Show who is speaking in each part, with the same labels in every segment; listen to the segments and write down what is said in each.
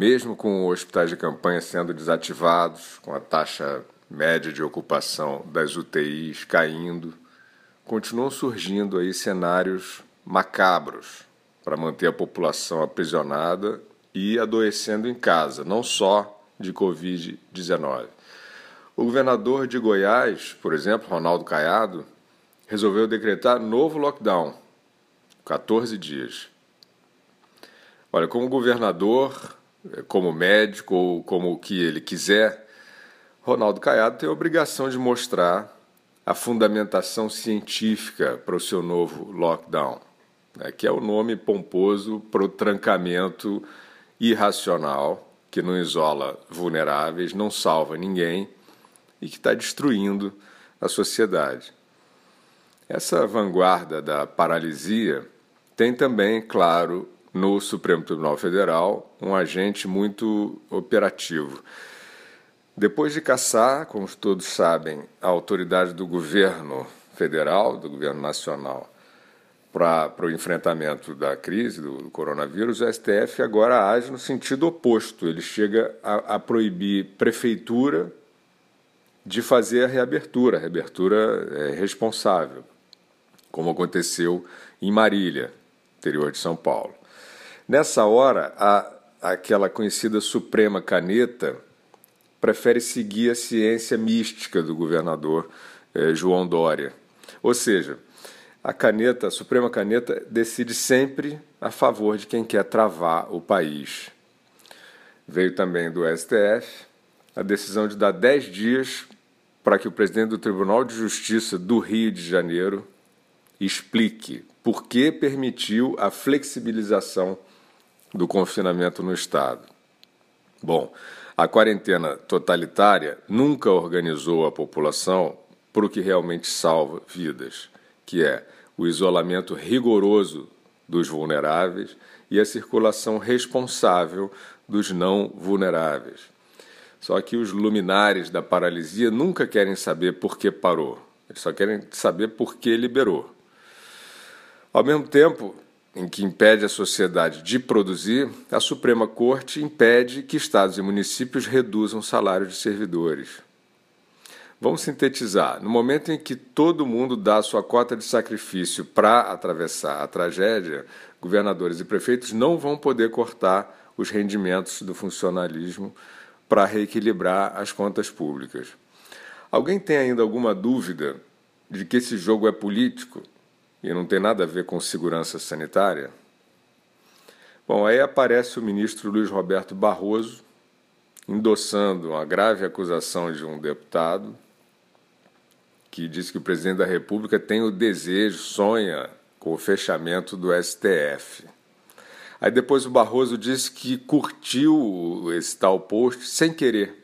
Speaker 1: mesmo com hospitais de campanha sendo desativados, com a taxa média de ocupação das UTIs caindo, continuam surgindo aí cenários macabros para manter a população aprisionada e adoecendo em casa, não só de Covid-19. O governador de Goiás, por exemplo, Ronaldo Caiado, resolveu decretar novo lockdown, 14 dias. Olha, como governador, como médico ou como o que ele quiser, Ronaldo Caiado tem a obrigação de mostrar a fundamentação científica para o seu novo lockdown, né, que é o nome pomposo para o trancamento irracional que não isola vulneráveis, não salva ninguém e que está destruindo a sociedade. Essa vanguarda da paralisia tem também, claro, no Supremo Tribunal Federal, um agente muito operativo. Depois de caçar, como todos sabem, a autoridade do governo federal, do governo nacional, para o enfrentamento da crise do, coronavírus, o STF agora age no sentido oposto. Ele chega a, a proibir prefeitura de fazer a reabertura, a reabertura é, responsável, como aconteceu em Marília, interior de São Paulo. Nessa hora, a, aquela conhecida Suprema Caneta prefere seguir a ciência mística do governador eh, João Dória. Ou seja, a caneta, a Suprema Caneta, decide sempre a favor de quem quer travar o país. Veio também do STF a decisão de dar 10 dias para que o presidente do Tribunal de Justiça do Rio de Janeiro explique por que permitiu a flexibilização do confinamento no Estado. Bom, a quarentena totalitária nunca organizou a população para o que realmente salva vidas, que é o isolamento rigoroso dos vulneráveis e a circulação responsável dos não vulneráveis. Só que os luminares da paralisia nunca querem saber por que parou, eles só querem saber por que liberou. Ao mesmo tempo, em que impede a sociedade de produzir, a Suprema Corte impede que estados e municípios reduzam o salário de servidores. Vamos sintetizar. No momento em que todo mundo dá a sua cota de sacrifício para atravessar a tragédia, governadores e prefeitos não vão poder cortar os rendimentos do funcionalismo para reequilibrar as contas públicas. Alguém tem ainda alguma dúvida de que esse jogo é político? E não tem nada a ver com segurança sanitária? Bom, aí aparece o ministro Luiz Roberto Barroso endossando uma grave acusação de um deputado que diz que o presidente da República tem o desejo, sonha com o fechamento do STF. Aí depois o Barroso disse que curtiu esse tal post sem querer.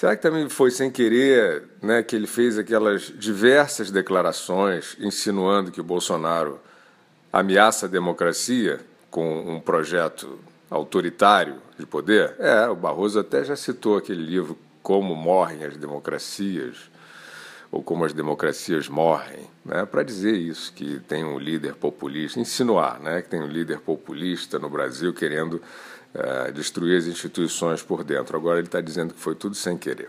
Speaker 1: Será que também foi sem querer né, que ele fez aquelas diversas declarações insinuando que o Bolsonaro ameaça a democracia com um projeto autoritário de poder? É, o Barroso até já citou aquele livro Como Morrem as Democracias, ou Como as Democracias Morrem, né, para dizer isso, que tem um líder populista, insinuar né, que tem um líder populista no Brasil querendo é, destruir as instituições por dentro. Agora ele está dizendo que foi tudo sem querer.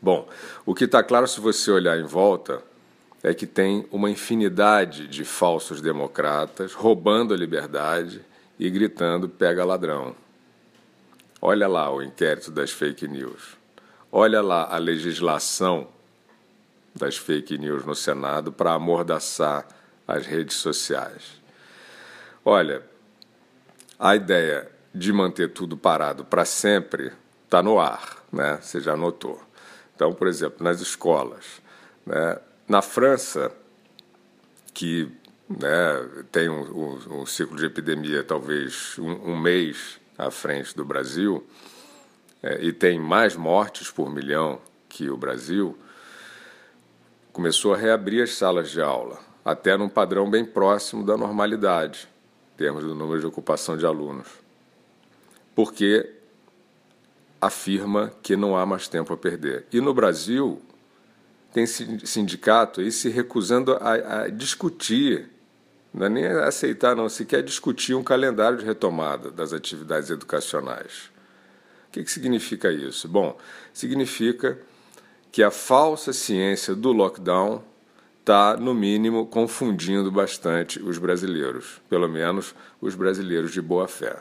Speaker 1: Bom, o que está claro se você olhar em volta é que tem uma infinidade de falsos democratas roubando a liberdade e gritando pega ladrão. Olha lá o inquérito das fake news. Olha lá a legislação das fake news no Senado para amordaçar as redes sociais. Olha, a ideia de manter tudo parado para sempre está no ar, né? Você já notou. Então, por exemplo, nas escolas, né? na França, que né, tem um, um, um, ciclo de epidemia talvez um, um mês à frente do Brasil é, e tem mais mortes por milhão que o Brasil, começou a reabrir as salas de aula, até num padrão bem próximo da normalidade, em termos do número de ocupação de alunos porque afirma que não há mais tempo a perder. E no Brasil, tem sindicato aí se recusando a, a discutir Não é nem aceitar, não, se quer discutir um calendário de retomada das atividades educacionais. O que, que significa isso? Bom, significa que a falsa ciência do lockdown está, no mínimo, confundindo bastante os brasileiros, pelo menos os brasileiros de boa fé.